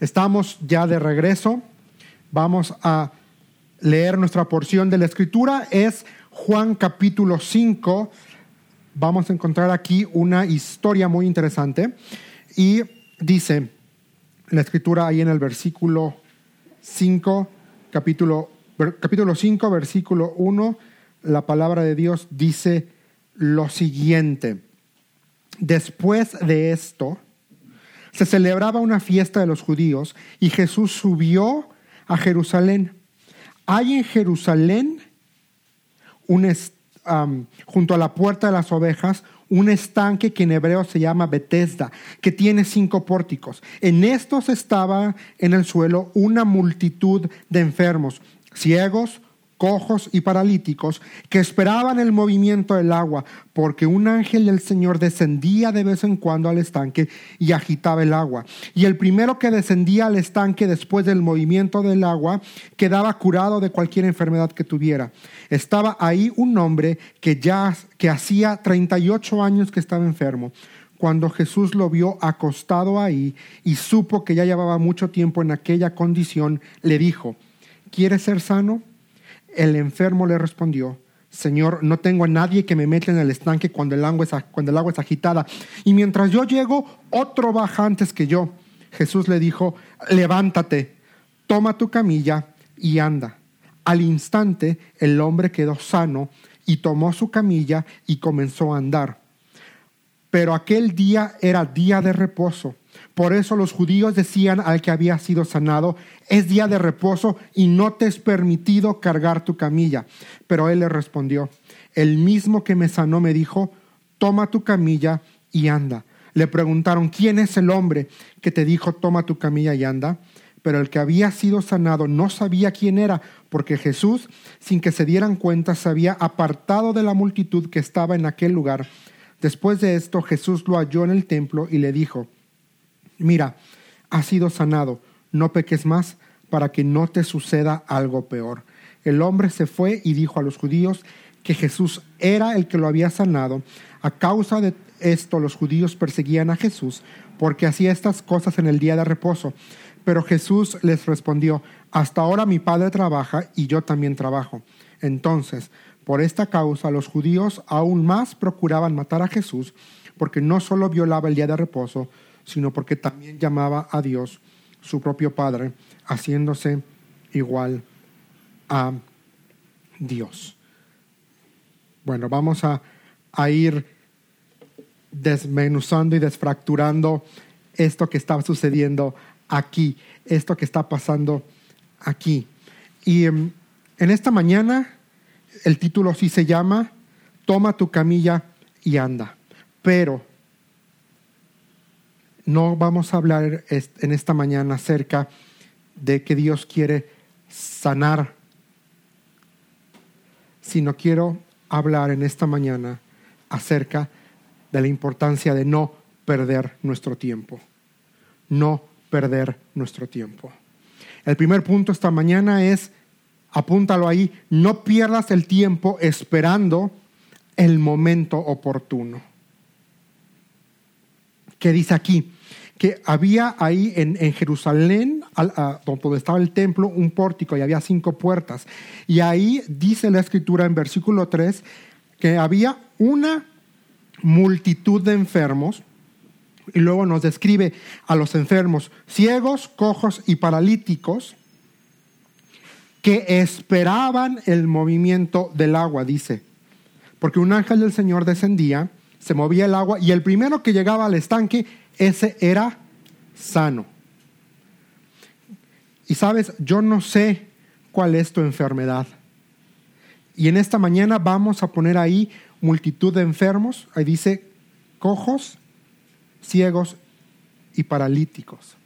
Estamos ya de regreso. Vamos a leer nuestra porción de la escritura. Es Juan capítulo 5. Vamos a encontrar aquí una historia muy interesante. Y dice la escritura ahí en el versículo 5, capítulo, capítulo 5, versículo 1, la palabra de Dios dice lo siguiente. Después de esto, se celebraba una fiesta de los judíos y Jesús subió a Jerusalén. Hay en Jerusalén, un junto a la puerta de las ovejas, un estanque que en hebreo se llama Bethesda, que tiene cinco pórticos. En estos estaba en el suelo una multitud de enfermos, ciegos, cojos y paralíticos que esperaban el movimiento del agua, porque un ángel del Señor descendía de vez en cuando al estanque y agitaba el agua. Y el primero que descendía al estanque después del movimiento del agua quedaba curado de cualquier enfermedad que tuviera. Estaba ahí un hombre que ya que hacía 38 años que estaba enfermo. Cuando Jesús lo vio acostado ahí y supo que ya llevaba mucho tiempo en aquella condición, le dijo, ¿quieres ser sano? El enfermo le respondió, Señor, no tengo a nadie que me meta en el estanque cuando el, agua es, cuando el agua es agitada. Y mientras yo llego, otro baja antes que yo. Jesús le dijo, levántate, toma tu camilla y anda. Al instante el hombre quedó sano y tomó su camilla y comenzó a andar. Pero aquel día era día de reposo por eso los judíos decían al que había sido sanado, es día de reposo y no te es permitido cargar tu camilla. Pero él le respondió, el mismo que me sanó me dijo, toma tu camilla y anda. Le preguntaron, ¿quién es el hombre que te dijo, toma tu camilla y anda? Pero el que había sido sanado no sabía quién era, porque Jesús, sin que se dieran cuenta, se había apartado de la multitud que estaba en aquel lugar. Después de esto, Jesús lo halló en el templo y le dijo, mira, has sido sanado, no peques más para que no te suceda algo peor. El hombre se fue y dijo a los judíos que Jesús era el que lo había sanado. A causa de esto los judíos perseguían a Jesús porque hacía estas cosas en el día de reposo. Pero Jesús les respondió, hasta ahora mi Padre trabaja y yo también trabajo. Entonces, por esta causa los judíos aún más procuraban matar a Jesús porque no solo violaba el día de reposo, sino porque también llamaba a Dios su propio Padre, haciéndose igual a Dios. Bueno, vamos a, ir desmenuzando y desfracturando esto que está sucediendo aquí, esto que está pasando aquí. Y em, en esta mañana el título sí se llama Toma tu camilla y anda. Pero no vamos a hablar en esta mañana acerca de que Dios quiere sanar, sino quiero hablar en esta mañana acerca de la importancia de no perder nuestro tiempo. No perder nuestro tiempo. El primer punto esta mañana es, apúntalo ahí, no pierdas el tiempo esperando el momento oportuno. ¿Qué dice aquí? que había ahí en, Jerusalén, donde estaba el templo, un pórtico y había cinco puertas. Y ahí dice la escritura en versículo 3 que había una multitud de enfermos. Y luego nos describe a los enfermos ciegos, cojos y paralíticos que esperaban el movimiento del agua, dice. Porque un ángel del Señor descendía, se movía el agua y el primero que llegaba al estanque ese era sano. Y sabes, yo no sé cuál es tu enfermedad. Y en esta mañana vamos a poner ahí multitud de enfermos. Ahí dice cojos, ciegos y paralíticos.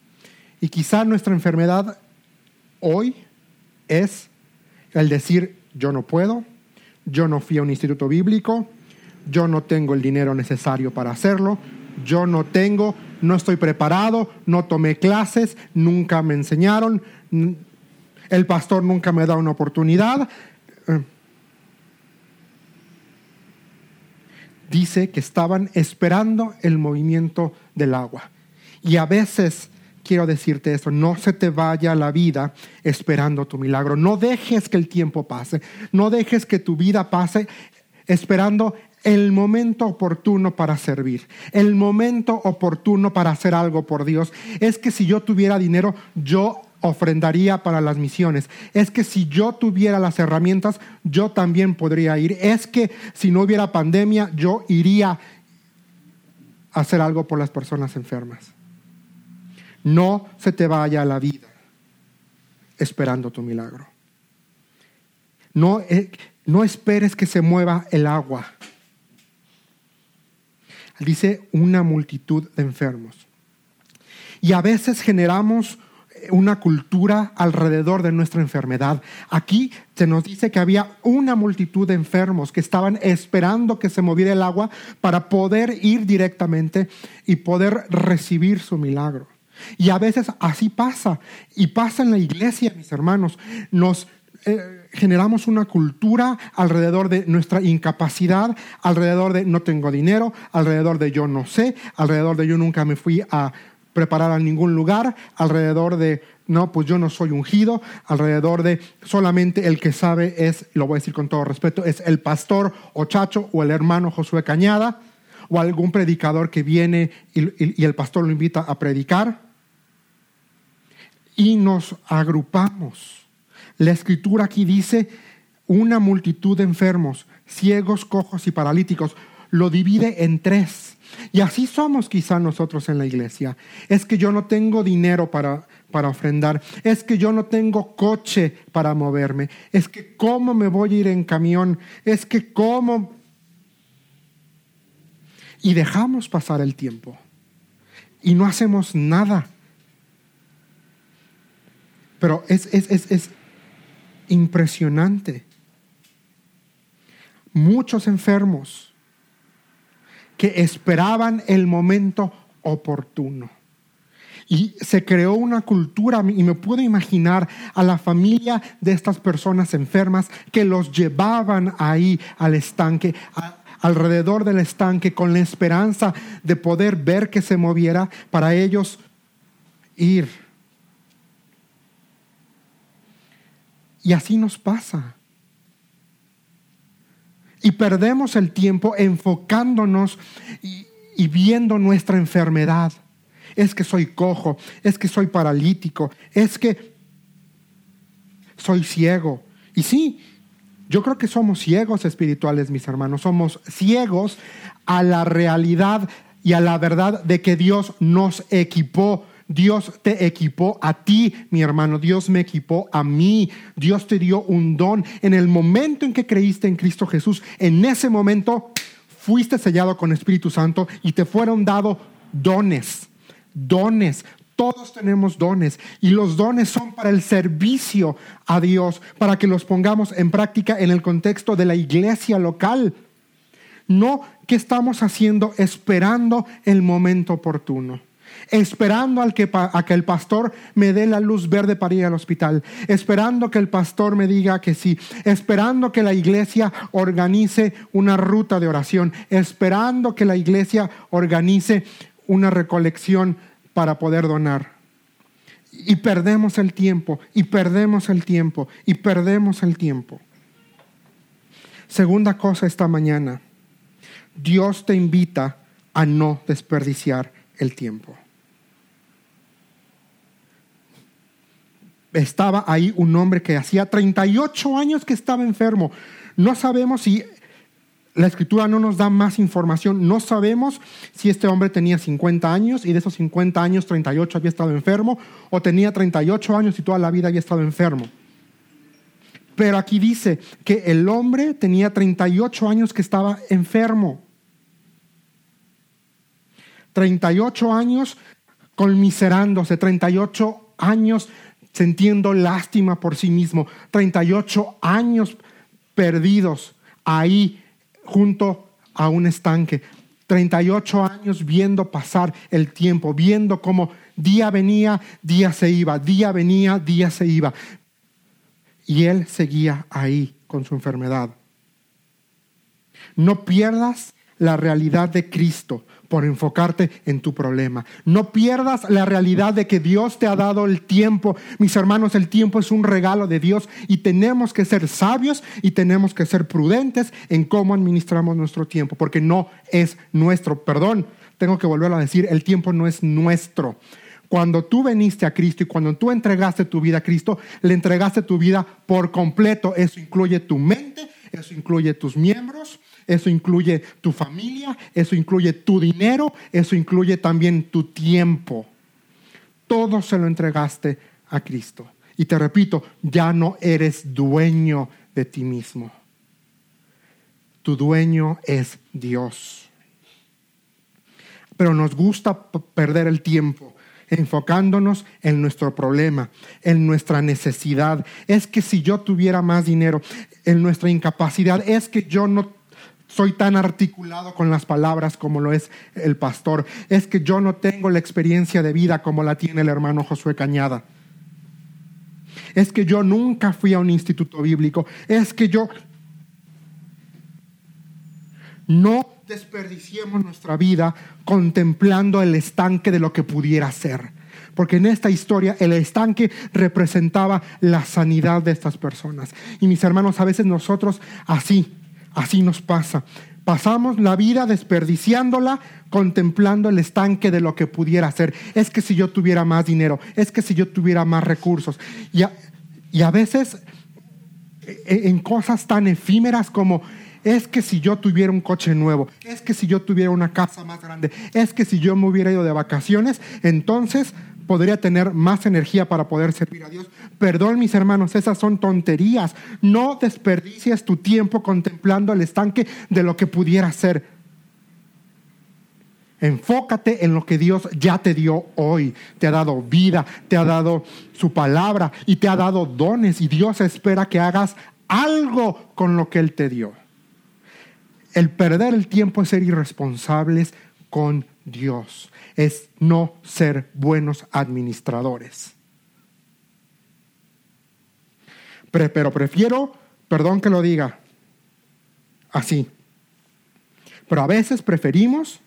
Y quizá nuestra enfermedad hoy es el decir, yo no puedo, yo no fui a un instituto bíblico, yo no tengo el dinero necesario para hacerlo, yo no tengo, no estoy preparado, no tomé clases, nunca me enseñaron, el pastor nunca me da una oportunidad. Eh, dice que estaban esperando el movimiento del agua. Y a veces quiero decirte esto, no se te vaya la vida esperando tu milagro. No dejes que el tiempo pase, no dejes que tu vida pase esperando el momento oportuno para servir, el momento oportuno para hacer algo por Dios. Es que si yo tuviera dinero, yo ofrendaría para las misiones. Es que si yo tuviera las herramientas, yo también podría ir. Es que si no hubiera pandemia, yo iría a hacer algo por las personas enfermas. No se te vaya la vida esperando tu milagro. No, eh, no esperes que se mueva el agua. Dice una multitud de enfermos. Y a veces generamos una cultura alrededor de nuestra enfermedad. Aquí se nos dice que había una multitud de enfermos que estaban esperando que se moviera el agua para poder ir directamente y poder recibir su milagro. Y a veces así pasa, y pasa en la iglesia, mis hermanos. Nos eh, generamos una cultura alrededor de nuestra incapacidad, alrededor de no tengo dinero, alrededor de yo no sé, alrededor de yo nunca me fui a preparar a ningún lugar, alrededor de no, pues yo no soy ungido, alrededor de solamente el que sabe es, lo voy a decir con todo respeto, es el pastor o chacho o el hermano Josué Cañada o algún predicador que viene y, y el pastor lo invita a predicar. Y nos agrupamos. La escritura aquí dice una multitud de enfermos, ciegos, cojos y paralíticos. Lo divide en tres y así somos quizá nosotros en la iglesia. Es que yo no tengo dinero para, para ofrendar. Es que yo no tengo coche para moverme. Es que cómo me voy a ir en camión. Es que cómo... Y dejamos pasar el tiempo. Y no hacemos nada. Pero es, es, es, es impresionante. Muchos enfermos que esperaban el momento oportuno. Y se creó una cultura, y me puedo imaginar a la familia de estas personas enfermas que los llevaban ahí al estanque, alrededor del estanque, con la esperanza de poder ver que se moviera para ellos ir. Y así nos pasa y perdemos el tiempo enfocándonos y, viendo nuestra enfermedad. Es que soy cojo, es que soy paralítico, es que soy ciego. Y sí, yo creo que somos ciegos espirituales, mis hermanos. Somos ciegos a la realidad y a la verdad de que Dios nos equipó Dios te equipó a ti, mi hermano. Dios me equipó a mí. Dios te dio un don. En el momento en que creíste en Cristo Jesús, en ese momento fuiste sellado con Espíritu Santo y te fueron dados dones. Dones. Todos tenemos dones y los dones son para el servicio a Dios, para que los pongamos en práctica en el contexto de la iglesia local. No que estamos haciendo esperando el momento oportuno esperando al que, a que el pastor me dé la luz verde para ir al hospital, esperando que el pastor me diga que sí, esperando que la iglesia organice una ruta de oración, esperando que la iglesia organice una recolección para poder donar. Y perdemos el tiempo, y perdemos el tiempo, y perdemos el tiempo. Segunda cosa esta mañana, Dios te invita a no desperdiciar el tiempo. Estaba ahí un hombre que hacía 38 años que estaba enfermo. No sabemos si la escritura no nos da más información. No sabemos si este hombre tenía 50 años y de esos 50 años 38 había estado enfermo o tenía 38 años y toda la vida había estado enfermo. Pero aquí dice que el hombre tenía 38 años que estaba enfermo. 38 años conmiserándose, 38 años sintiendo lástima por sí mismo, 38 años perdidos ahí junto a un estanque, 38 años viendo pasar el tiempo, viendo cómo día venía, día se iba, día venía, día se iba. Y él seguía ahí con su enfermedad. No pierdas la realidad de Cristo por enfocarte en tu problema. No pierdas la realidad de que Dios te ha dado el tiempo. Mis hermanos, el tiempo es un regalo de Dios y tenemos que ser sabios y tenemos que ser prudentes en cómo administramos nuestro tiempo, porque no es nuestro. Perdón, tengo que volverlo a decir, el tiempo no es nuestro. Cuando tú veniste a Cristo y cuando tú entregaste tu vida a Cristo, le entregaste tu vida por completo. Eso incluye tu mente, eso incluye tus miembros, eso incluye tu familia, eso incluye tu dinero, eso incluye también tu tiempo. Todo se lo entregaste a Cristo. Y te repito, ya no eres dueño de ti mismo. Tu dueño es Dios. Pero nos gusta perder el tiempo enfocándonos en nuestro problema, en nuestra necesidad. Es que si yo tuviera más dinero, en nuestra incapacidad, es que yo no soy tan articulado con las palabras como lo es el pastor, es que yo no tengo la experiencia de vida como la tiene el hermano Josué Cañada. Es que yo nunca fui a un instituto bíblico, es que yo no desperdiciemos nuestra vida contemplando el estanque de lo que pudiera ser. Porque en esta historia el estanque representaba la sanidad de estas personas. Y mis hermanos, a veces nosotros así, así nos pasa. Pasamos la vida desperdiciándola, contemplando el estanque de lo que pudiera ser. Es que si yo tuviera más dinero, es que si yo tuviera más recursos. Y a, y a veces e, en cosas tan efímeras como es que si yo tuviera un coche nuevo, es que si yo tuviera una casa más grande, es que si yo me hubiera ido de vacaciones, entonces podría tener más energía para poder servir a Dios. Perdón, mis hermanos, esas son tonterías. No desperdicies tu tiempo contemplando el estanque de lo que pudiera ser. Enfócate en lo que Dios ya te dio hoy. Te ha dado vida, te ha dado su palabra y te ha dado dones. Y Dios espera que hagas algo con lo que Él te dio. El perder el tiempo es ser irresponsables con Dios, es no ser buenos administradores. Pero prefiero, perdón que lo diga, así. Pero a veces preferimos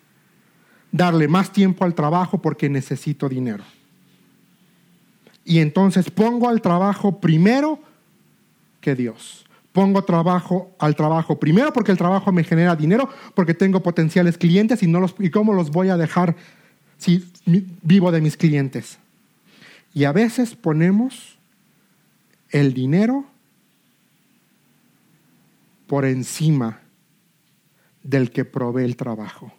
darle más tiempo al trabajo porque necesito dinero. Y entonces pongo al trabajo primero que Dios pongo trabajo al trabajo. Primero porque el trabajo me genera dinero, porque tengo potenciales clientes y, no los, y cómo los voy a dejar si vivo de mis clientes. Y a veces ponemos el dinero por encima del que provee el trabajo.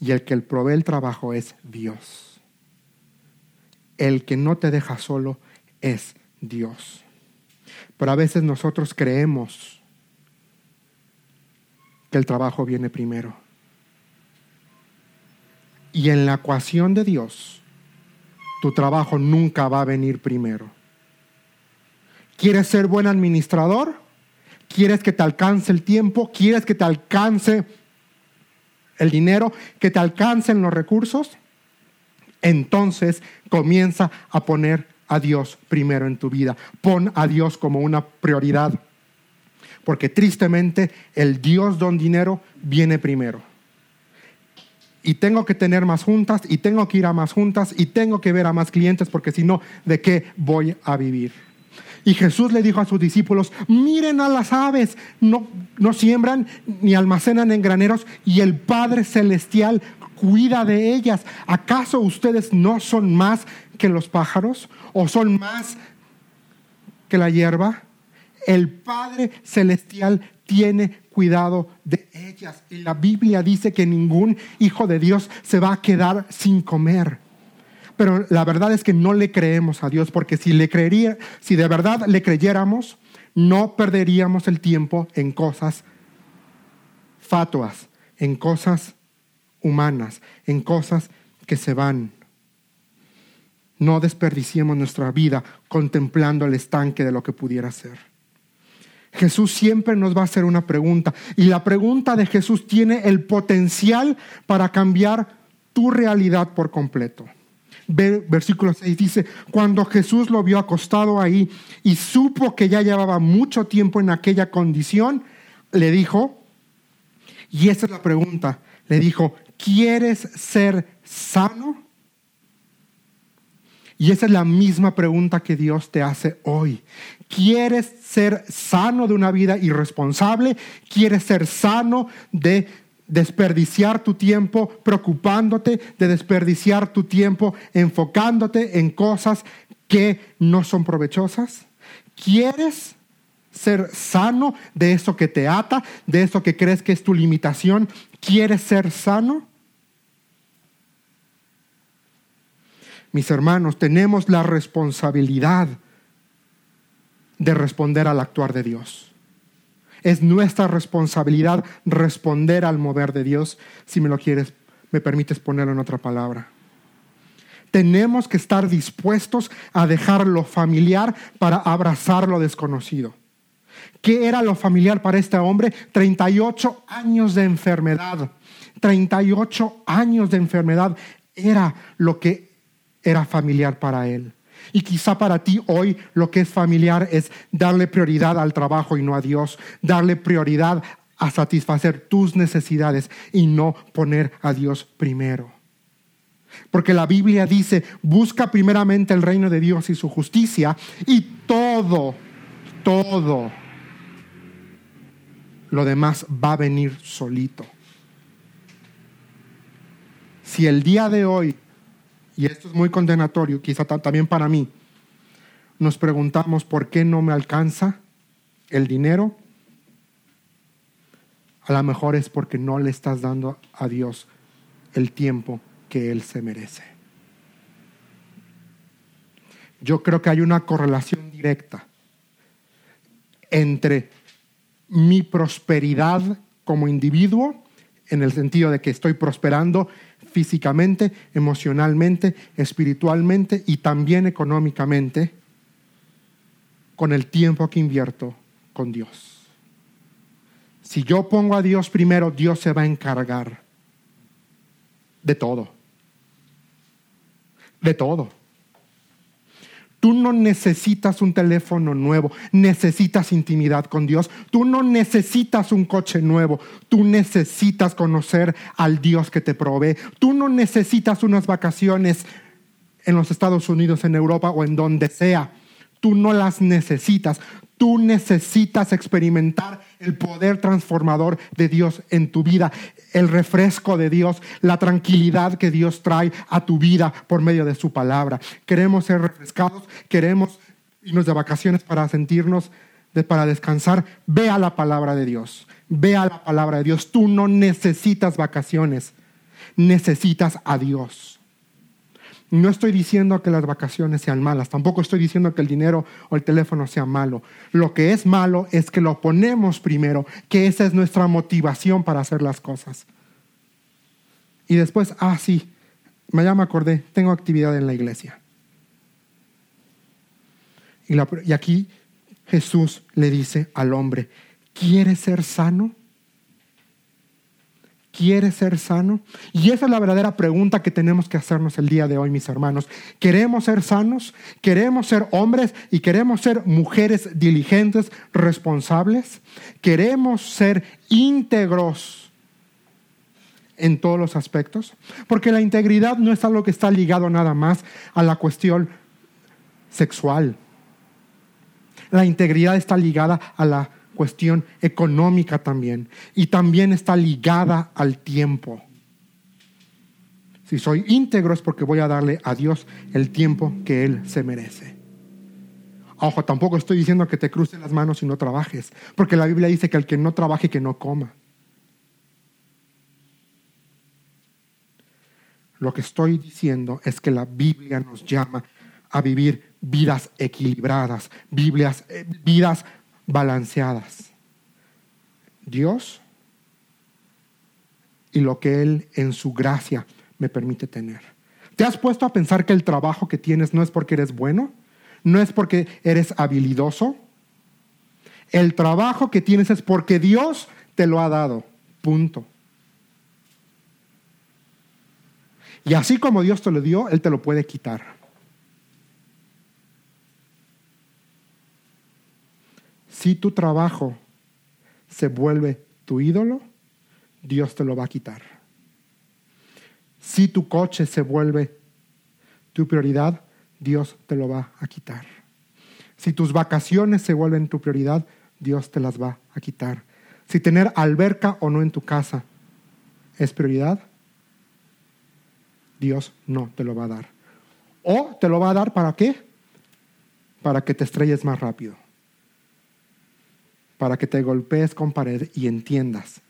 Y el que provee el trabajo es Dios. El que no te deja solo es Dios. Pero a veces nosotros creemos que el trabajo viene primero. Y en la ecuación de Dios, tu trabajo nunca va a venir primero. ¿Quieres ser buen administrador? ¿Quieres que te alcance el tiempo? ¿Quieres que te alcance el dinero? ¿Que te alcancen los recursos? Entonces comienza a poner a Dios primero en tu vida. Pon a Dios como una prioridad. Porque tristemente el Dios don dinero viene primero. Y tengo que tener más juntas y tengo que ir a más juntas y tengo que ver a más clientes porque si no, ¿de qué voy a vivir? Y Jesús le dijo a sus discípulos, miren a las aves, no, no siembran ni almacenan en graneros y el Padre Celestial cuida de ellas. ¿Acaso ustedes no son más que los pájaros o son más que la hierba? El Padre Celestial tiene cuidado de ellas. Y la Biblia dice que ningún hijo de Dios se va a quedar sin comer. Pero la verdad es que no le creemos a Dios, porque si le creería, si de verdad le creyéramos, no perderíamos el tiempo en cosas fatuas, en cosas humanas, en cosas que se van. No desperdiciemos nuestra vida contemplando el estanque de lo que pudiera ser. Jesús siempre nos va a hacer una pregunta y la pregunta de Jesús tiene el potencial para cambiar tu realidad por completo. Versículo 6 dice, cuando Jesús lo vio acostado ahí y supo que ya llevaba mucho tiempo en aquella condición, le dijo, y esa es la pregunta, le dijo, ¿quieres ser sano? Y esa es la misma pregunta que Dios te hace hoy. ¿Quieres ser sano de una vida irresponsable? ¿Quieres ser sano de desperdiciar tu tiempo preocupándote, de desperdiciar tu tiempo enfocándote en cosas que no son provechosas? ¿Quieres ser sano de eso que te ata, de eso que crees que es tu limitación? ¿Quieres ser sano? Mis hermanos, tenemos la responsabilidad de responder al actuar de Dios. Es nuestra responsabilidad responder al mover de Dios, si me lo quieres, me permites ponerlo en otra palabra. Tenemos que estar dispuestos a dejar lo familiar para abrazar lo desconocido. ¿Qué era lo familiar para este hombre? 38 años de enfermedad. 38 años de enfermedad era lo que era familiar para él. Y quizá para ti hoy lo que es familiar es darle prioridad al trabajo y no a Dios, darle prioridad a satisfacer tus necesidades y no poner a Dios primero. Porque la Biblia dice, busca primeramente el reino de Dios y su justicia y todo, todo lo demás va a venir solito. Si el día de hoy y esto es muy condenatorio, quizá también para mí, nos preguntamos por qué no me alcanza el dinero, a lo mejor es porque no le estás dando a Dios el tiempo que Él se merece. Yo creo que hay una correlación directa entre mi prosperidad como individuo, en el sentido de que estoy prosperando físicamente, emocionalmente, espiritualmente y también económicamente con el tiempo que invierto con Dios. Si yo pongo a Dios primero, Dios se va a encargar de todo. De todo. Tú no necesitas un teléfono nuevo, necesitas intimidad con Dios. Tú no necesitas un coche nuevo, tú necesitas conocer al Dios que te provee. Tú no necesitas unas vacaciones en los Estados Unidos, en Europa o en donde sea. Tú no las necesitas. Tú necesitas experimentar el poder transformador de Dios en tu vida, el refresco de Dios, la tranquilidad que Dios trae a tu vida por medio de su palabra. Queremos ser refrescados, queremos irnos de vacaciones para sentirnos, para descansar. Ve a la palabra de Dios, ve a la palabra de Dios. Tú no necesitas vacaciones, necesitas a Dios. No estoy diciendo que las vacaciones sean malas, tampoco estoy diciendo que el dinero o el teléfono sea malo. Lo que es malo es que lo ponemos primero, que esa es nuestra motivación para hacer las cosas. Y después, ah, sí, ya me acordé, tengo actividad en la iglesia. Y, y aquí Jesús le dice al hombre, ¿quieres ser sano? ¿Quiere ser sano? Y esa es la verdadera pregunta que tenemos que hacernos el día de hoy, mis hermanos. ¿Queremos ser sanos? ¿Queremos ser hombres y queremos ser mujeres diligentes, responsables? ¿Queremos ser íntegros en todos los aspectos? Porque la integridad no es algo que está ligado nada más a la cuestión sexual. La integridad está ligada a la cuestión económica también y también está ligada al tiempo. Si soy íntegro es porque voy a darle a Dios el tiempo que Él se merece. Ojo, tampoco estoy diciendo que te cruces las manos y no trabajes, porque la Biblia dice que el que no trabaje, que no coma. Lo que estoy diciendo es que la Biblia nos llama a vivir vidas equilibradas, vidas, eh, vidas balanceadas. Dios y lo que Él en su gracia me permite tener. ¿Te has puesto a pensar que el trabajo que tienes no es porque eres bueno? ¿No es porque eres habilidoso? El trabajo que tienes es porque Dios te lo ha dado. Punto. Y así como Dios te lo dio, Él te lo puede quitar. Si tu trabajo se vuelve tu ídolo, Dios te lo va a quitar. Si tu coche se vuelve tu prioridad, Dios te lo va a quitar. Si tus vacaciones se vuelven tu prioridad, Dios te las va a quitar. Si tener alberca o no en tu casa es prioridad, Dios no te lo va a dar. O te lo va a dar para qué? Para que te estrelles más rápido. Para que te golpees con pared y entiendas.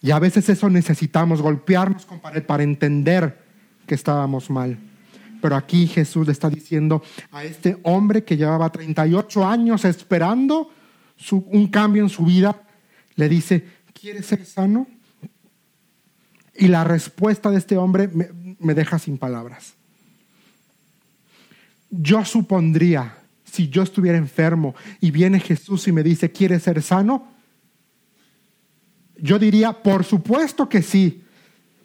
Y a veces eso necesitamos, golpearnos con pared para entender que estábamos mal. Pero aquí Jesús le está diciendo a este hombre que llevaba 38 años esperando un cambio en su vida, le dice, ¿quieres ser sano? Y la respuesta de este hombre me, me deja sin palabras. Yo supondría, si yo estuviera enfermo y viene Jesús y me dice, ¿quieres ser sano? Yo diría, por supuesto que sí.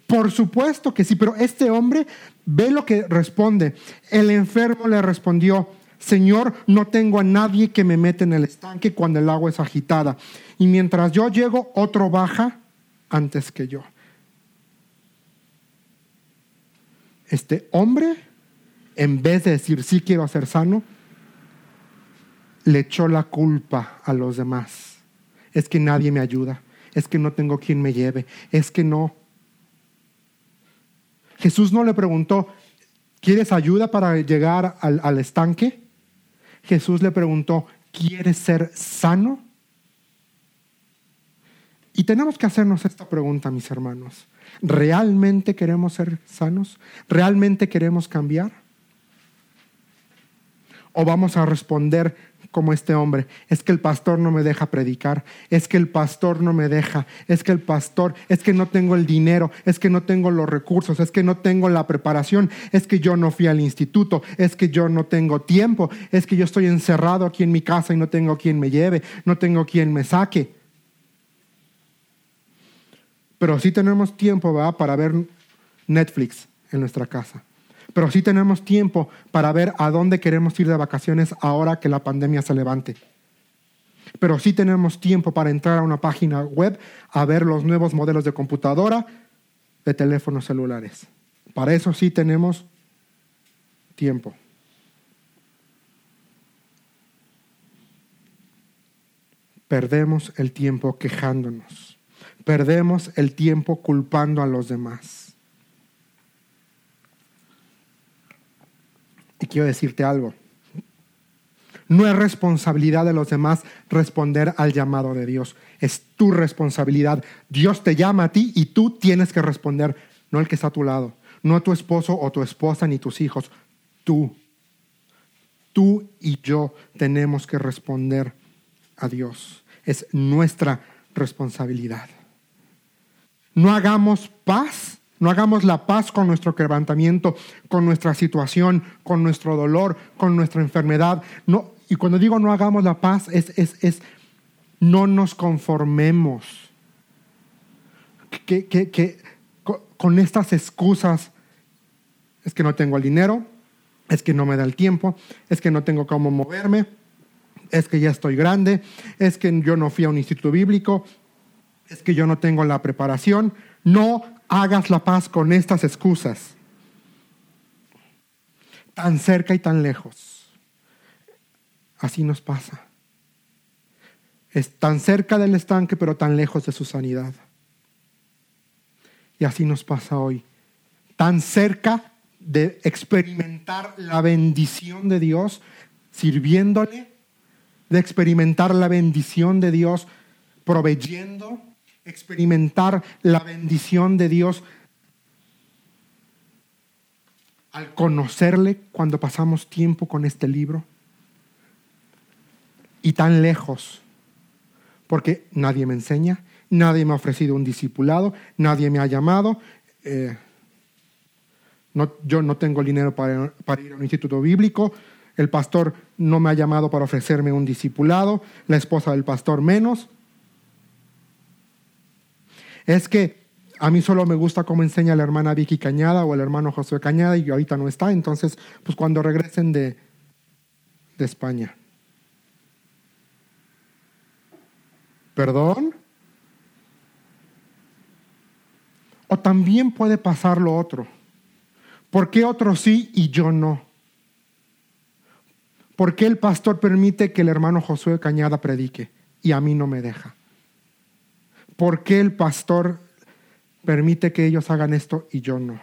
Por supuesto que sí, pero este hombre ve lo que responde. El enfermo le respondió, Señor, no tengo a nadie que me mete en el estanque cuando el agua es agitada. Y mientras yo llego, otro baja antes que yo. Este hombre, en vez de decir, sí quiero ser sano, le echó la culpa a los demás. Es que nadie me ayuda, es que no tengo quien me lleve, es que no. Jesús no le preguntó, ¿quieres ayuda para llegar al, estanque? Jesús le preguntó, ¿quieres ser sano? Y tenemos que hacernos esta pregunta, mis hermanos. ¿Realmente queremos ser sanos? ¿Realmente queremos cambiar? ¿O vamos a responder como este hombre. Es que el pastor no me deja predicar, es que el pastor no me deja, es que el pastor, es que no tengo el dinero, es que no tengo los recursos, es que no tengo la preparación, es que yo no fui al instituto, es que yo no tengo tiempo, es que yo estoy encerrado aquí en mi casa y no tengo quien me lleve, no tengo quien me saque. Pero sí tenemos tiempo para ver Netflix en nuestra casa pero sí tenemos tiempo para ver a dónde queremos ir de vacaciones ahora que la pandemia se levante. Pero sí tenemos tiempo para entrar a una página web a ver los nuevos modelos de computadora, de teléfonos celulares. Para eso sí tenemos tiempo. Perdemos el tiempo quejándonos. Perdemos el tiempo culpando a los demás. Y quiero decirte algo. No es responsabilidad de los demás responder al llamado de Dios. Es tu responsabilidad. Dios te llama a ti y tú tienes que responder, no el que está a tu lado, no a tu esposo o tu esposa ni tus hijos. Tú. Tú y yo tenemos que responder a Dios. Es nuestra responsabilidad. No hagamos paz no hagamos la paz con nuestro quebrantamiento, con nuestra situación, con nuestro dolor, con nuestra enfermedad. No, y cuando digo no hagamos la paz, es, es, es no nos conformemos. Que, que, con estas excusas, es que no tengo el dinero, es que no me da el tiempo, es que no tengo cómo moverme, es que ya estoy grande, es que yo no fui a un instituto bíblico, es que yo no tengo la preparación. No hagas la paz con estas excusas. Tan cerca y tan lejos. Así nos pasa. Es tan cerca del estanque, pero tan lejos de su sanidad. Y así nos pasa hoy. Tan cerca de experimentar la bendición de Dios, sirviéndole, de experimentar la bendición de Dios, proveyendo, experimentar la bendición de Dios al conocerle cuando pasamos tiempo con este libro y tan lejos, porque nadie me enseña, nadie me ha ofrecido un discipulado, nadie me ha llamado, eh, no, yo no tengo dinero para, para ir a un instituto bíblico, el pastor no me ha llamado para ofrecerme un discipulado, la esposa del pastor menos es que a mí solo me gusta cómo enseña la hermana Vicky Cañada o el hermano José Cañada y ahorita no está, entonces, pues cuando regresen de, de España. ¿Perdón? O también puede pasar lo otro. ¿Por qué otro sí y yo no? ¿Por qué el pastor permite que el hermano Josué Cañada predique y a mí no me deja? ¿Por qué el pastor permite que ellos hagan esto y yo no?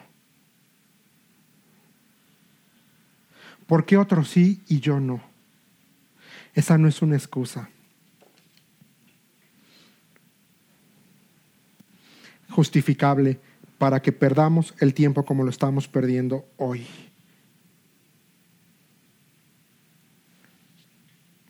¿Por qué otros sí y yo no? Esa no es una excusa. Justificable para que perdamos el tiempo como lo estamos perdiendo hoy.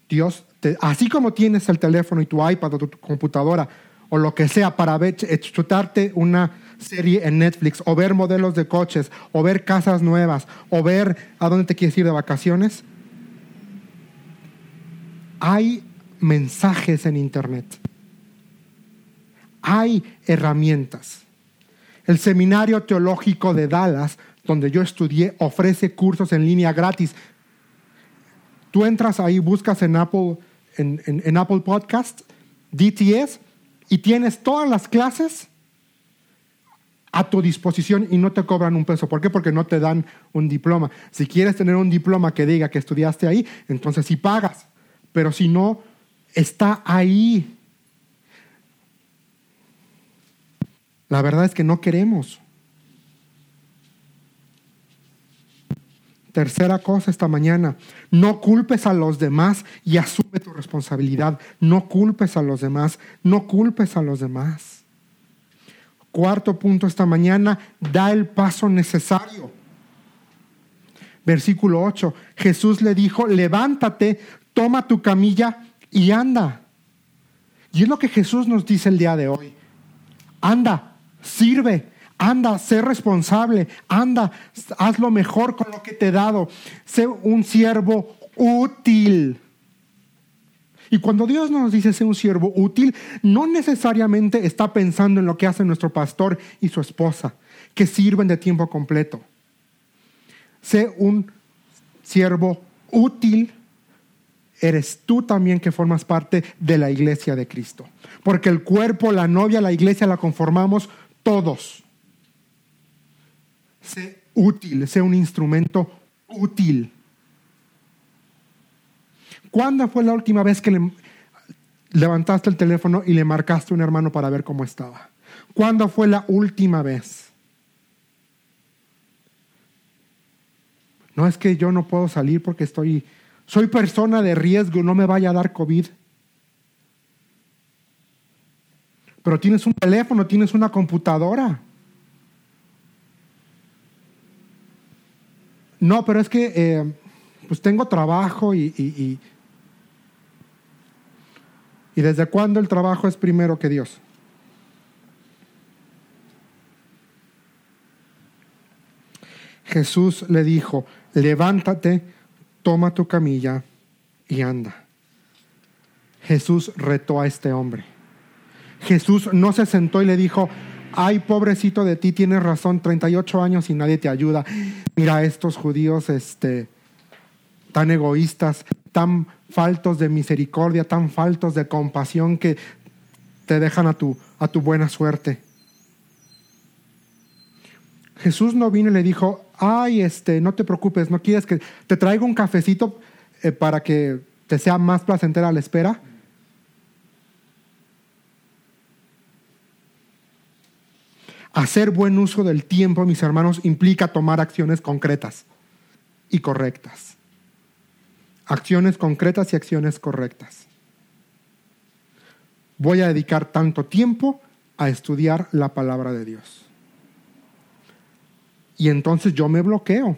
Dios, así como tienes el teléfono y tu iPad o tu computadora o lo que sea para ver, chutarte una serie en Netflix o ver modelos de coches o ver casas nuevas o ver a dónde te quieres ir de vacaciones, hay mensajes en Internet. Hay herramientas. El Seminario Teológico de Dallas, donde yo estudié, ofrece cursos en línea gratis. Tú entras ahí, buscas en Apple, en, en Apple Podcast, DTS, y tienes todas las clases a tu disposición y no te cobran un peso. ¿Por qué? Porque no te dan un diploma. Si quieres tener un diploma que diga que estudiaste ahí, entonces sí pagas. Pero si no, está ahí. La verdad es que no queremos. Tercera cosa esta mañana, no culpes a los demás y asume tu responsabilidad. No culpes a los demás, no culpes a los demás. Cuarto punto esta mañana, da el paso necesario. Versículo 8, Jesús le dijo, levántate, toma tu camilla y anda. Y es lo que Jesús nos dice el día de hoy. Anda, sirve, Anda, sé responsable. Anda, haz lo mejor con lo que te he dado. Sé un siervo útil. Y cuando Dios nos dice ser un siervo útil, no necesariamente está pensando en lo que hace nuestro pastor y su esposa, que sirven de tiempo completo. Sé un siervo útil. Eres tú también que formas parte de la iglesia de Cristo. Porque el cuerpo, la novia, la iglesia la conformamos todos sé útil, sé un instrumento útil. ¿Cuándo fue la última vez que le levantaste el teléfono y le marcaste a un hermano para ver cómo estaba? ¿Cuándo fue la última vez? No es que yo no puedo salir porque estoy, soy persona de riesgo, no me vaya a dar COVID. Pero tienes un teléfono, tienes una computadora. No, pero es que eh, pues tengo trabajo y, y, y, desde cuándo el trabajo es primero que Dios. Jesús le dijo, levántate, toma tu camilla y anda. Jesús retó a este hombre. Jesús no se sentó y le dijo, ay, pobrecito de ti, tienes razón, 38 años y nadie te ayuda. Mira, estos judíos este, tan egoístas, tan faltos de misericordia, tan faltos de compasión que te dejan a tu, a tu buena suerte. Jesús no vino y le dijo, ay, este, no te preocupes, no quieres que te traiga un cafecito eh, para que te sea más placentera la espera. Hacer buen uso del tiempo, mis hermanos, implica tomar acciones concretas y correctas. Acciones concretas y acciones correctas. Voy a dedicar tanto tiempo a estudiar la palabra de Dios. Y entonces yo me bloqueo.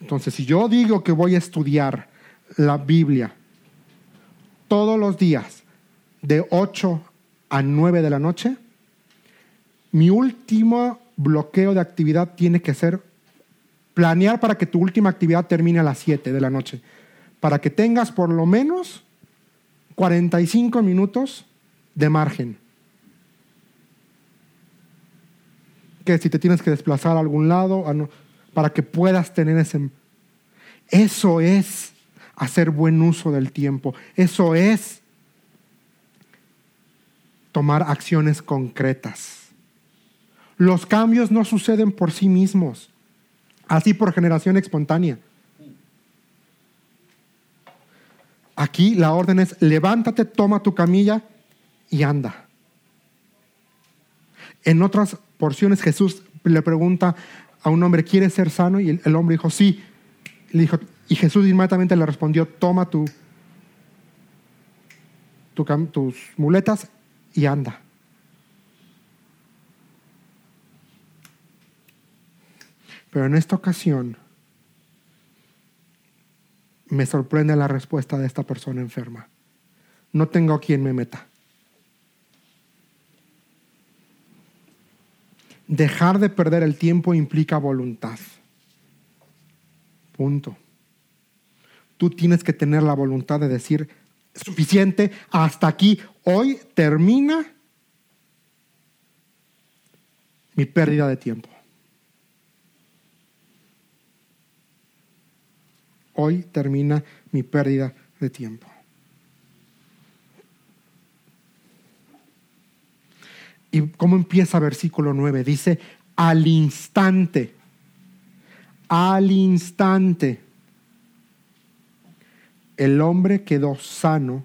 Entonces, si yo digo que voy a estudiar la Biblia todos los días de 8 a 9 de la noche, mi último bloqueo de actividad tiene que ser planear para que tu última actividad termine a las 7 de la noche, para que tengas por lo menos 45 minutos de margen. Que si te tienes que desplazar a algún lado, para que puedas tener ese... Eso es hacer buen uso del tiempo. Eso es tomar acciones concretas Los cambios no suceden por sí mismos, así por generación espontánea. Aquí la orden es, levántate, toma tu camilla y anda. En otras porciones Jesús le pregunta a un hombre, ¿quieres ser sano? Y el, hombre dijo, sí. Y Jesús inmediatamente le respondió, toma tu, tus muletas y anda. Pero en esta ocasión me sorprende la respuesta de esta persona enferma. No tengo a quien me meta. Dejar de perder el tiempo implica voluntad. Punto. Tú tienes que tener la voluntad de decir, suficiente, hasta aquí, hoy termina mi pérdida de tiempo. Hoy termina mi pérdida de tiempo. ¿Y cómo empieza versículo 9? Dice, al instante, al instante, el hombre quedó sano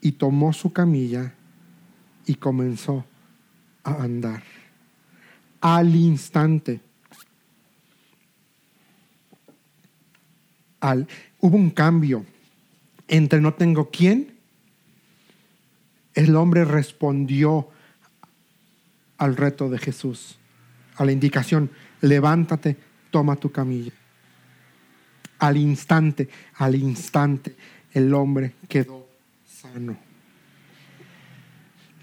y tomó su camilla y comenzó a andar. Al instante. Hubo un cambio entre no tengo quién. El hombre respondió al reto de Jesús, a la indicación, levántate, toma tu camilla. Al instante, al instante, el hombre quedó sano.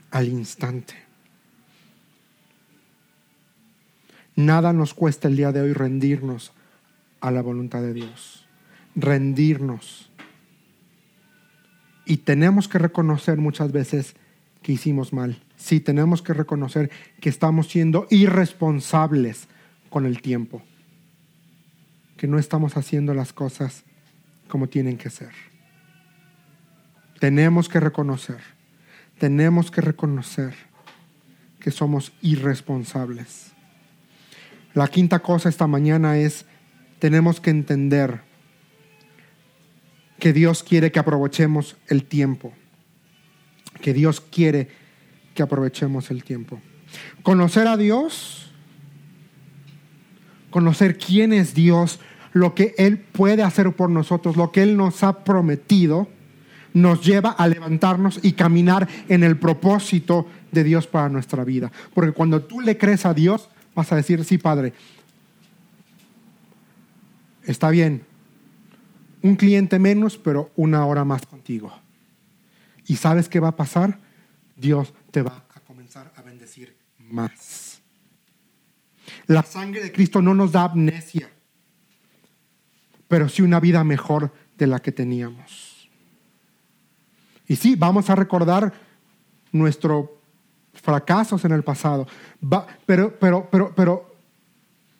Al instante. Nada nos cuesta el día de hoy rendirnos a la voluntad de Dios. Rendirnos. Y tenemos que reconocer muchas veces que hicimos mal sí tenemos que reconocer que estamos siendo irresponsables con el tiempo, que no estamos haciendo las cosas como tienen que ser. Tenemos que reconocer, tenemos que reconocer que somos irresponsables. La quinta cosa esta mañana es, tenemos que entender que Dios quiere que aprovechemos el tiempo, que Dios quiere que aprovechemos el tiempo. Conocer a Dios, conocer quién es Dios, lo que Él puede hacer por nosotros, lo que Él nos ha prometido, nos lleva a levantarnos y caminar en el propósito de Dios para nuestra vida. Porque cuando tú le crees a Dios, vas a decir, sí, Padre, está bien, un cliente menos, pero una hora más contigo. ¿Y sabes qué va a pasar? Dios te va a comenzar a bendecir más. La sangre de Cristo no nos da amnesia, pero sí una vida mejor de la que teníamos. Y sí, vamos a recordar nuestros fracasos en el pasado, pero, pero, pero, pero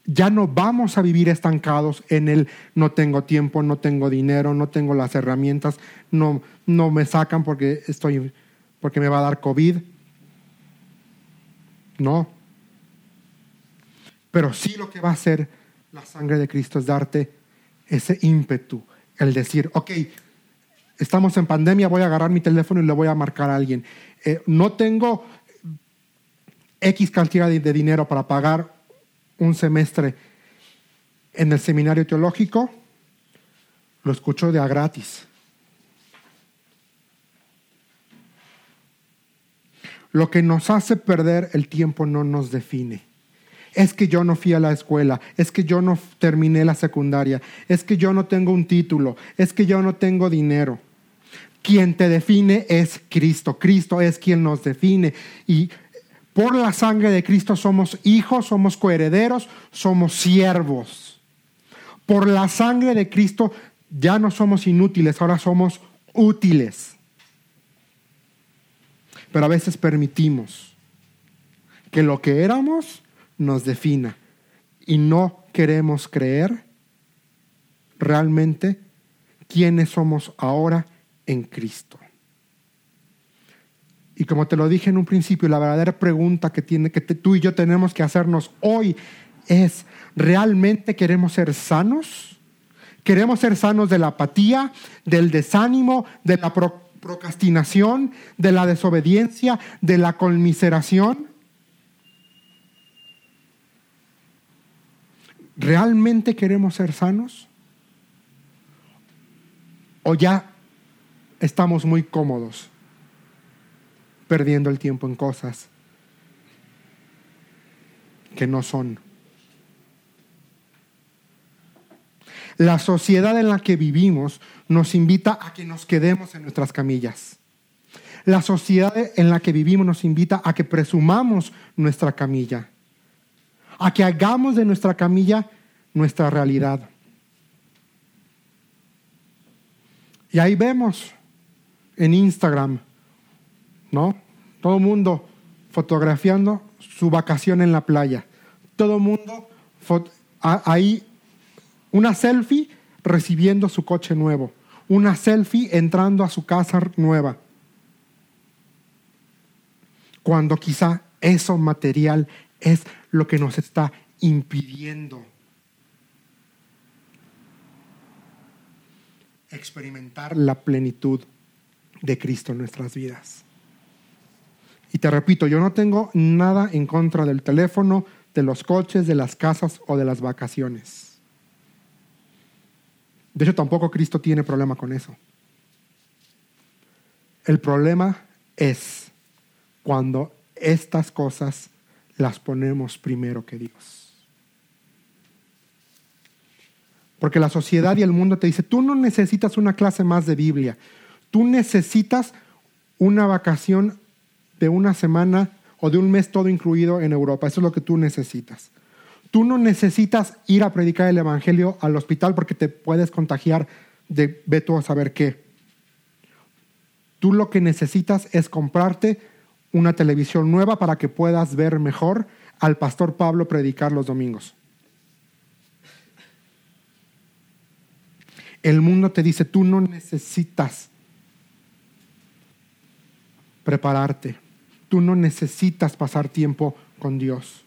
ya no vamos a vivir estancados en el no tengo tiempo, no tengo dinero, no tengo las herramientas, no, no me sacan porque estoy porque me va a dar COVID. No. Pero sí lo que va a hacer la sangre de Cristo es darte ese ímpetu, el decir, ok, estamos en pandemia, voy a agarrar mi teléfono y le voy a marcar a alguien. Eh, no tengo X cantidad de, de dinero para pagar un semestre en el seminario teológico, lo escucho de a gratis. Lo que nos hace perder el tiempo no nos define. Es que yo no fui a la escuela, es que yo no terminé la secundaria, es que yo no tengo un título, es que yo no tengo dinero. Quien te define es Cristo. Cristo es quien nos define. Y por la sangre de Cristo somos hijos, somos coherederos, somos siervos. Por la sangre de Cristo ya no somos inútiles, ahora somos útiles. Pero a veces permitimos que lo que éramos nos defina y no queremos creer realmente quiénes somos ahora en Cristo. Y como te lo dije en un principio, la verdadera pregunta que, tiene, que tú y yo tenemos que hacernos hoy es, ¿realmente queremos ser sanos? ¿Queremos ser sanos de la apatía, del desánimo, de la procrastinación, de la desobediencia, de la conmiseración? ¿Realmente queremos ser sanos? ¿O ya estamos muy cómodos perdiendo el tiempo en cosas que no son? La sociedad en la que vivimos nos invita a que nos quedemos en nuestras camillas. La sociedad en la que vivimos nos invita a que presumamos nuestra camilla, a que hagamos de nuestra camilla nuestra realidad. Y ahí vemos en Instagram, ¿no? Todo el mundo fotografiando su vacación en la playa. Todo el mundo ahí una selfie recibiendo su coche nuevo. Una selfie entrando a su casa nueva. Cuando quizá eso material es lo que nos está impidiendo experimentar la plenitud de Cristo en nuestras vidas. Y te repito, yo no tengo nada en contra del teléfono, de los coches, de las casas o de las vacaciones. De hecho, tampoco Cristo tiene problema con eso. El problema es cuando estas cosas las ponemos primero que Dios. Porque la sociedad y el mundo te dice, tú no necesitas una clase más de Biblia, tú necesitas una vacación de una semana o de un mes todo incluido en Europa, eso es lo que tú necesitas. Tú no necesitas ir a predicar el Evangelio al hospital porque te puedes contagiar de ve a saber qué. Tú lo que necesitas es comprarte una televisión nueva para que puedas ver mejor al pastor Pablo predicar los domingos. El mundo te dice, tú no necesitas prepararte, tú no necesitas pasar tiempo con Dios.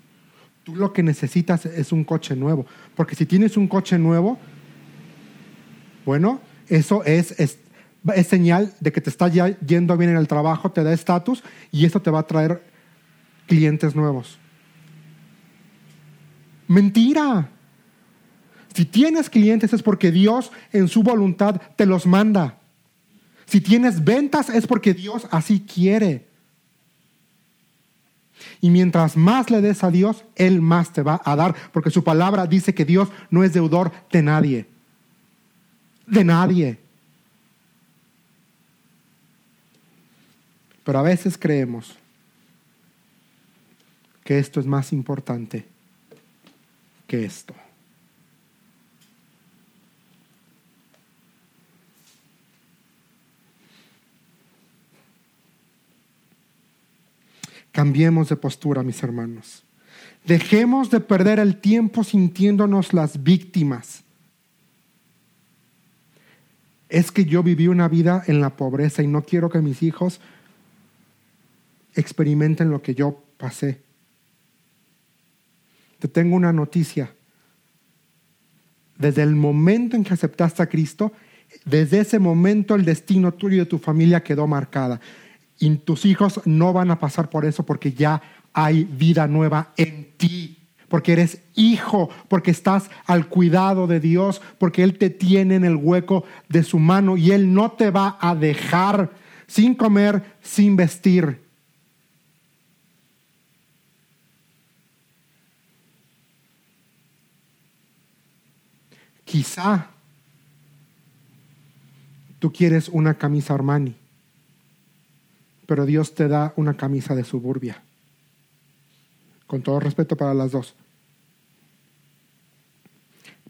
Tú lo que necesitas es un coche nuevo. Porque si tienes un coche nuevo, bueno, eso es, es, señal de que te está yendo bien en el trabajo, te da estatus y eso te va a traer clientes nuevos. Mentira. Si tienes clientes es porque Dios en su voluntad te los manda. Si tienes ventas es porque Dios así quiere. Y mientras más le des a Dios, Él más te va a dar, porque su palabra dice que Dios no es deudor de nadie. De nadie. Pero a veces creemos que esto es más importante que esto. Cambiemos de postura, mis hermanos. Dejemos de perder el tiempo sintiéndonos las víctimas. Es que yo viví una vida en la pobreza y no quiero que mis hijos experimenten lo que yo pasé. Te tengo una noticia. Desde el momento en que aceptaste a Cristo, desde ese momento el destino tuyo y de tu familia quedó marcada. Y tus hijos no van a pasar por eso porque ya hay vida nueva en ti. Porque eres hijo, porque estás al cuidado de Dios, porque Él te tiene en el hueco de su mano y Él no te va a dejar sin comer, sin vestir. Quizá tú quieres una camisa Armani pero Dios te da una camisa de suburbia. Con todo respeto para las dos.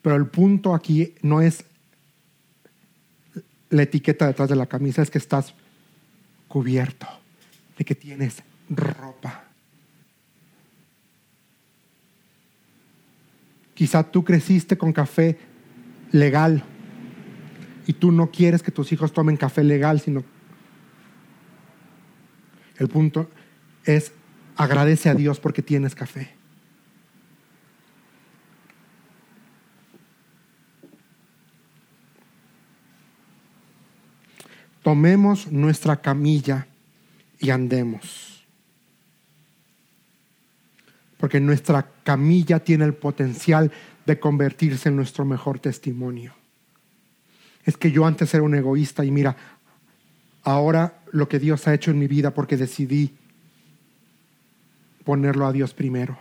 Pero el punto aquí no es la etiqueta detrás de la camisa, es que estás cubierto, de que tienes ropa. Quizá tú creciste con café legal y tú no quieres que tus hijos tomen café legal, sino El punto es agradece a Dios porque tienes café. Tomemos nuestra camilla y andemos. Porque nuestra camilla tiene el potencial de convertirse en nuestro mejor testimonio. Es que yo antes era un egoísta y mira, ahora lo que Dios ha hecho en mi vida porque decidí ponerlo a Dios primero.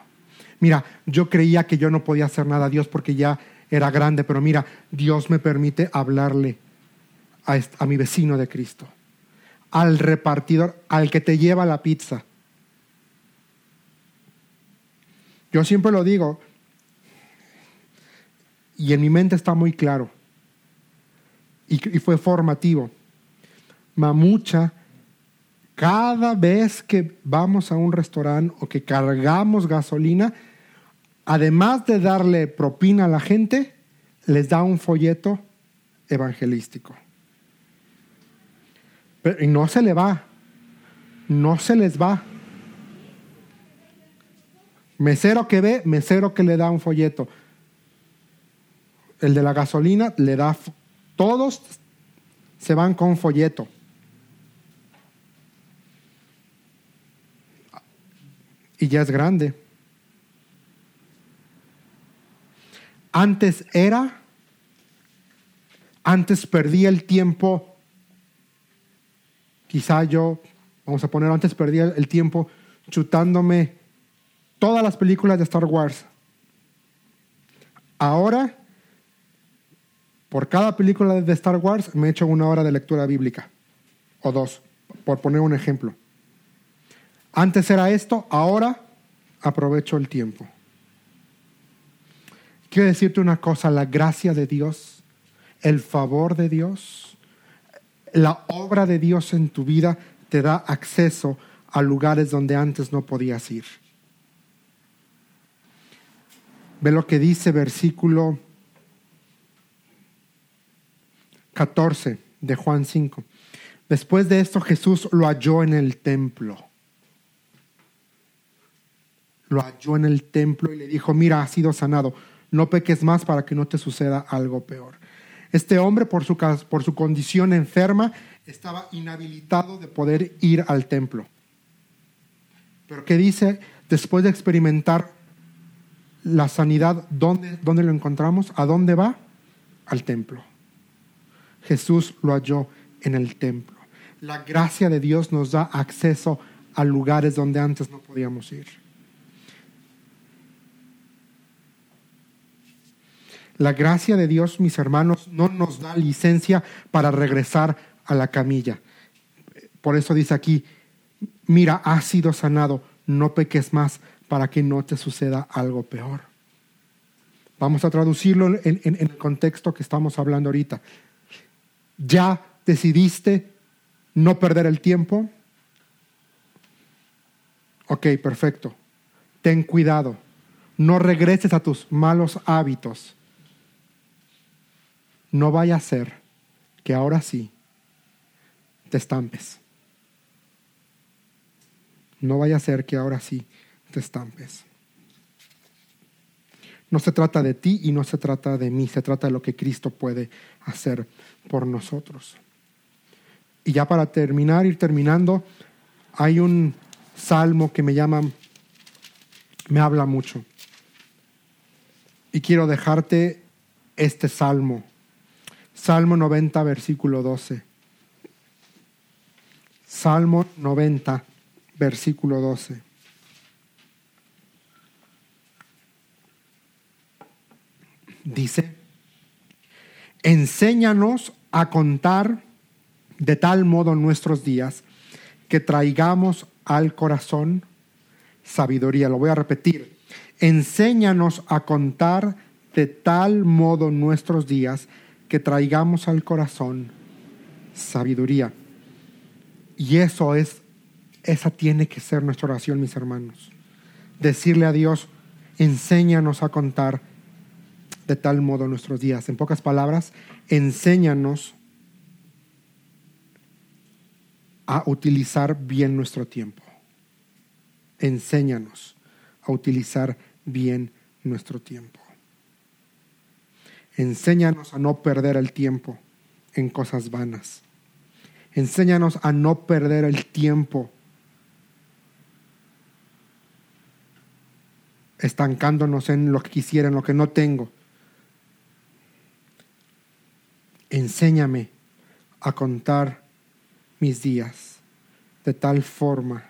Mira, yo creía que yo no podía hacer nada a Dios porque ya era grande, pero mira, Dios me permite hablarle a, mi vecino de Cristo, al repartidor, al que te lleva la pizza. Yo siempre lo digo, y en mi mente está muy claro, y fue formativo. Mamucha, cada vez que vamos a un restaurante o que cargamos gasolina, además de darle propina a la gente, les da un folleto evangelístico. Pero, y no se le va, no se les va. Mesero que ve, mesero que le da un folleto. El de la gasolina le da, todos se van con folleto. Y ya es grande. Antes era, antes perdía el tiempo Quizá yo, vamos a poner antes, perdí el tiempo chutándome todas las películas de Star Wars. Ahora, por cada película de Star Wars, me he hecho una hora de lectura bíblica. O dos, por poner un ejemplo. Antes era esto, ahora aprovecho el tiempo. Quiero decirte una cosa, la gracia de Dios, el favor de Dios, la obra de Dios en tu vida te da acceso a lugares donde antes no podías ir. Ve lo que dice versículo 14 de Juan 5. Después de esto Jesús lo halló en el templo. Lo halló en el templo y le dijo, mira, has sido sanado, no peques más para que no te suceda algo peor. Este hombre, por su, por su condición enferma, estaba inhabilitado de poder ir al templo. Pero ¿qué dice después de experimentar la sanidad? ¿Dónde, ¿Dónde lo encontramos? ¿A dónde va? Al templo. Jesús lo halló en el templo. La gracia de Dios nos da acceso a lugares donde antes no podíamos ir. La gracia de Dios, mis hermanos, no nos da licencia para regresar a la camilla. Por eso dice aquí, mira, has sido sanado, no peques más para que no te suceda algo peor. Vamos a traducirlo en, el contexto que estamos hablando ahorita. ¿Ya decidiste no perder el tiempo? Ok, perfecto. Ten cuidado. No regreses a tus malos hábitos no vaya a ser que ahora sí te estampes. No vaya a ser que ahora sí te estampes. No se trata de ti y no se trata de mí, se trata de lo que Cristo puede hacer por nosotros. Y ya para terminar, ir terminando, hay un salmo que me llama, me habla mucho. Y quiero dejarte este salmo Salmo 90, versículo 12. Salmo 90, versículo 12. Dice, enséñanos a contar de tal modo nuestros días que traigamos al corazón sabiduría. Lo voy a repetir. Enséñanos a contar de tal modo nuestros días que traigamos al corazón sabiduría. Y eso es, esa tiene que ser nuestra oración, mis hermanos. Decirle a Dios, enséñanos a contar de tal modo nuestros días. En pocas palabras, enséñanos a utilizar bien nuestro tiempo. Enséñanos a utilizar bien nuestro tiempo. Enséñanos a no perder el tiempo en cosas vanas. Enséñanos a no perder el tiempo estancándonos en lo que quisiera, en lo que no tengo. Enséñame a contar mis días de tal forma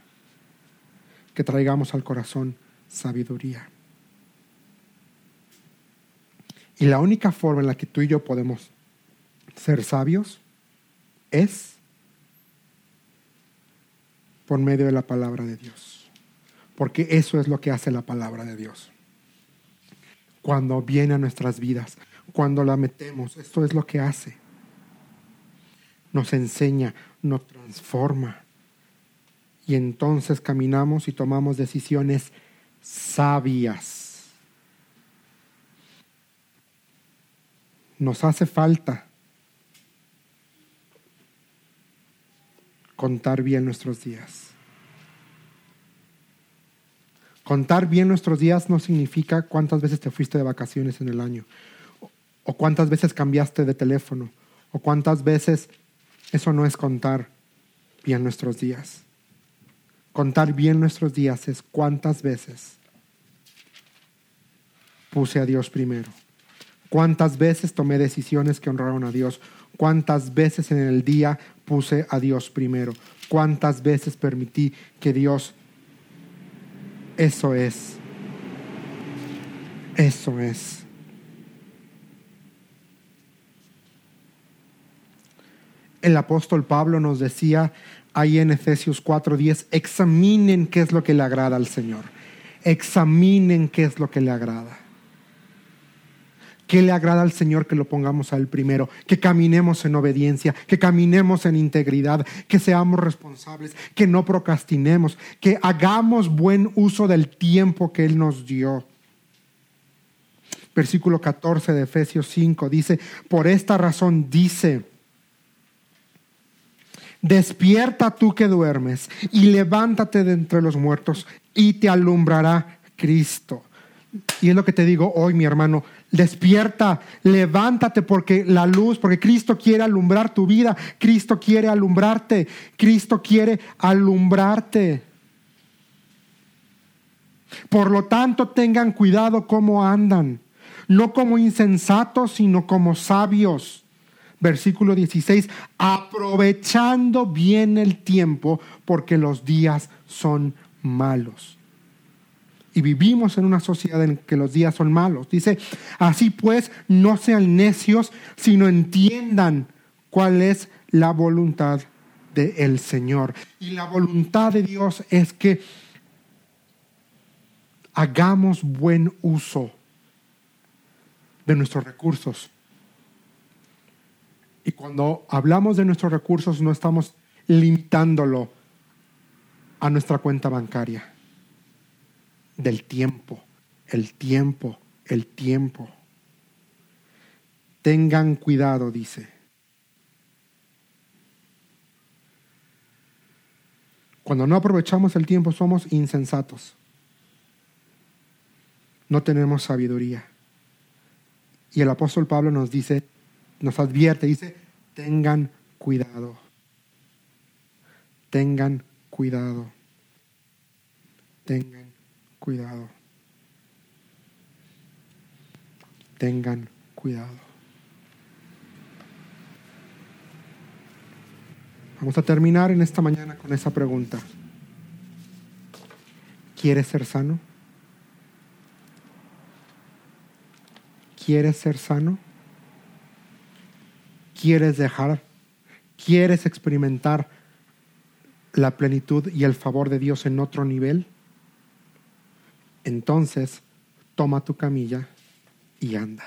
que traigamos al corazón sabiduría. Y la única forma en la que tú y yo podemos ser sabios es por medio de la palabra de Dios. Porque eso es lo que hace la palabra de Dios. Cuando viene a nuestras vidas, cuando la metemos, esto es lo que hace. Nos enseña, nos transforma. Y entonces caminamos y tomamos decisiones sabias. Nos hace falta contar bien nuestros días. Contar bien nuestros días no significa cuántas veces te fuiste de vacaciones en el año, o cuántas veces cambiaste de teléfono, o cuántas veces eso no es contar bien nuestros días. Contar bien nuestros días es cuántas veces puse a Dios primero, cuántas veces tomé decisiones que honraron a Dios, cuántas veces en el día puse a Dios primero, cuántas veces permití que Dios eso es. Eso es. El apóstol Pablo nos decía ahí en Efesios 4:10, examinen qué es lo que le agrada al Señor. Examinen qué es lo que le agrada. ¿Qué le agrada al Señor que lo pongamos a Él primero? Que caminemos en obediencia, que caminemos en integridad, que seamos responsables, que no procrastinemos, que hagamos buen uso del tiempo que Él nos dio. Versículo 14 de Efesios 5 dice, por esta razón dice, despierta tú que duermes y levántate de entre los muertos y te alumbrará Cristo. Y es lo que te digo hoy, mi hermano, despierta, levántate porque la luz, porque Cristo quiere alumbrar tu vida, Cristo quiere alumbrarte, Cristo quiere alumbrarte. Por lo tanto, tengan cuidado cómo andan, no como insensatos, sino como sabios. Versículo 16, aprovechando bien el tiempo porque los días son malos y vivimos en una sociedad en que los días son malos. Dice, así pues, no sean necios, sino entiendan cuál es la voluntad del Señor. Y la voluntad de Dios es que hagamos buen uso de nuestros recursos. Y cuando hablamos de nuestros recursos no estamos limitándolo a nuestra cuenta bancaria del tiempo, el tiempo, el tiempo. Tengan cuidado, dice. Cuando no aprovechamos el tiempo somos insensatos. No tenemos sabiduría. Y el apóstol Pablo nos dice, nos advierte, dice, tengan cuidado. Tengan cuidado. Tengan cuidado. Tengan cuidado. Vamos a terminar en esta mañana con esa pregunta. ¿Quieres ser sano? ¿Quieres ser sano? ¿Quieres dejar? ¿Quieres experimentar la plenitud y el favor de Dios en otro nivel? Entonces toma tu camilla y anda.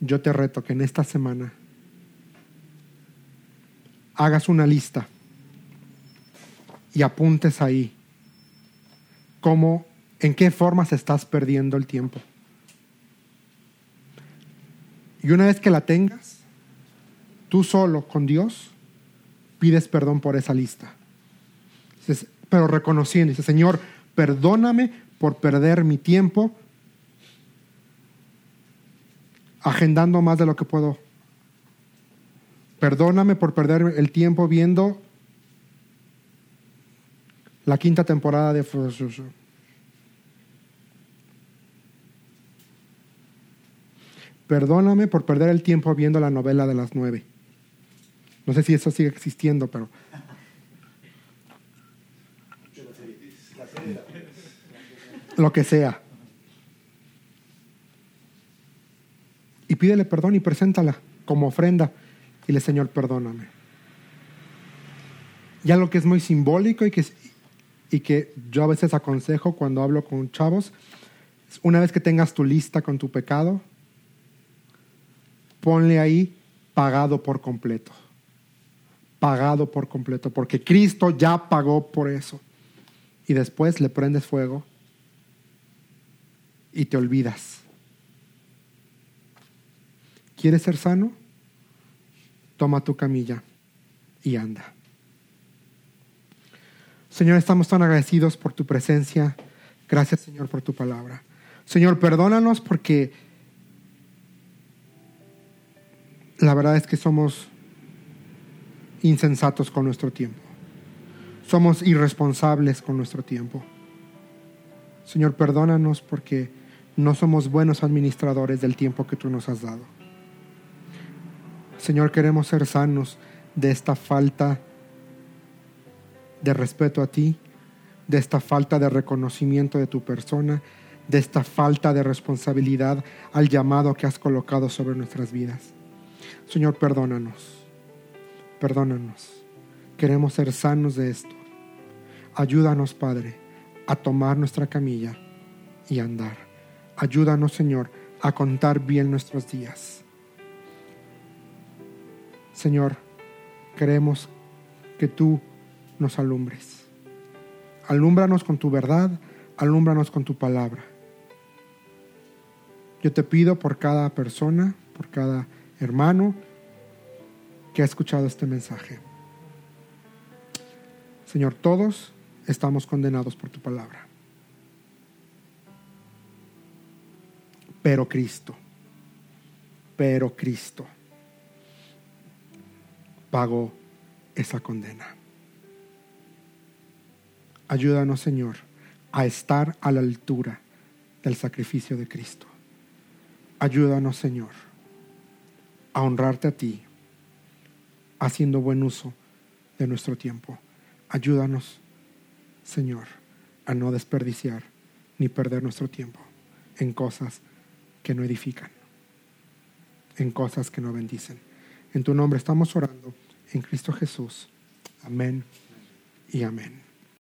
Yo te reto que en esta semana hagas una lista y apuntes ahí cómo, en qué formas estás perdiendo el tiempo. Y una vez que la tengas, tú solo con Dios, pides perdón por esa lista. pero reconociendo, dice, Señor, perdóname por perder mi tiempo agendando más de lo que puedo. Perdóname por perder el tiempo viendo la quinta temporada de Perdóname por perder el tiempo viendo la novela de las nueve. No sé si eso sigue existiendo, pero... Lo que sea. Y pídele perdón y preséntala como ofrenda. Y le Señor, perdóname. Ya lo que es muy simbólico y que, y que yo a veces aconsejo cuando hablo con chavos, una vez que tengas tu lista con tu pecado, ponle ahí pagado por completo. Pagado por completo, porque Cristo ya pagó por eso. Y después le prendes fuego y te olvidas. ¿Quieres ser sano? Toma tu camilla y anda. Señor, estamos tan agradecidos por tu presencia. Gracias, Señor, por tu palabra. Señor, perdónanos porque la verdad es que somos insensatos con nuestro tiempo. Somos irresponsables con nuestro tiempo. Señor, perdónanos porque no somos buenos administradores del tiempo que tú nos has dado. Señor, queremos ser sanos de esta falta de respeto a ti, de esta falta de reconocimiento de tu persona, de esta falta de responsabilidad al llamado que has colocado sobre nuestras vidas. Señor, perdónanos, perdónanos. Queremos ser sanos de esto. Ayúdanos, Padre, a tomar nuestra camilla y andar. Ayúdanos, Señor, a contar bien nuestros días. Señor, queremos que tú nos alumbres. Alúmbranos con tu verdad, alúmbranos con tu palabra. Yo te pido por cada persona, por cada hermano que ha escuchado este mensaje. Señor, todos estamos condenados por tu palabra. Pero Cristo, pero Cristo pagó esa condena. Ayúdanos, Señor, a estar a la altura del sacrificio de Cristo. Ayúdanos, Señor a honrarte a ti, haciendo buen uso de nuestro tiempo. Ayúdanos, Señor, a no desperdiciar ni perder nuestro tiempo en cosas que no edifican, en cosas que no bendicen. En tu nombre estamos orando, en Cristo Jesús. Amén y amén.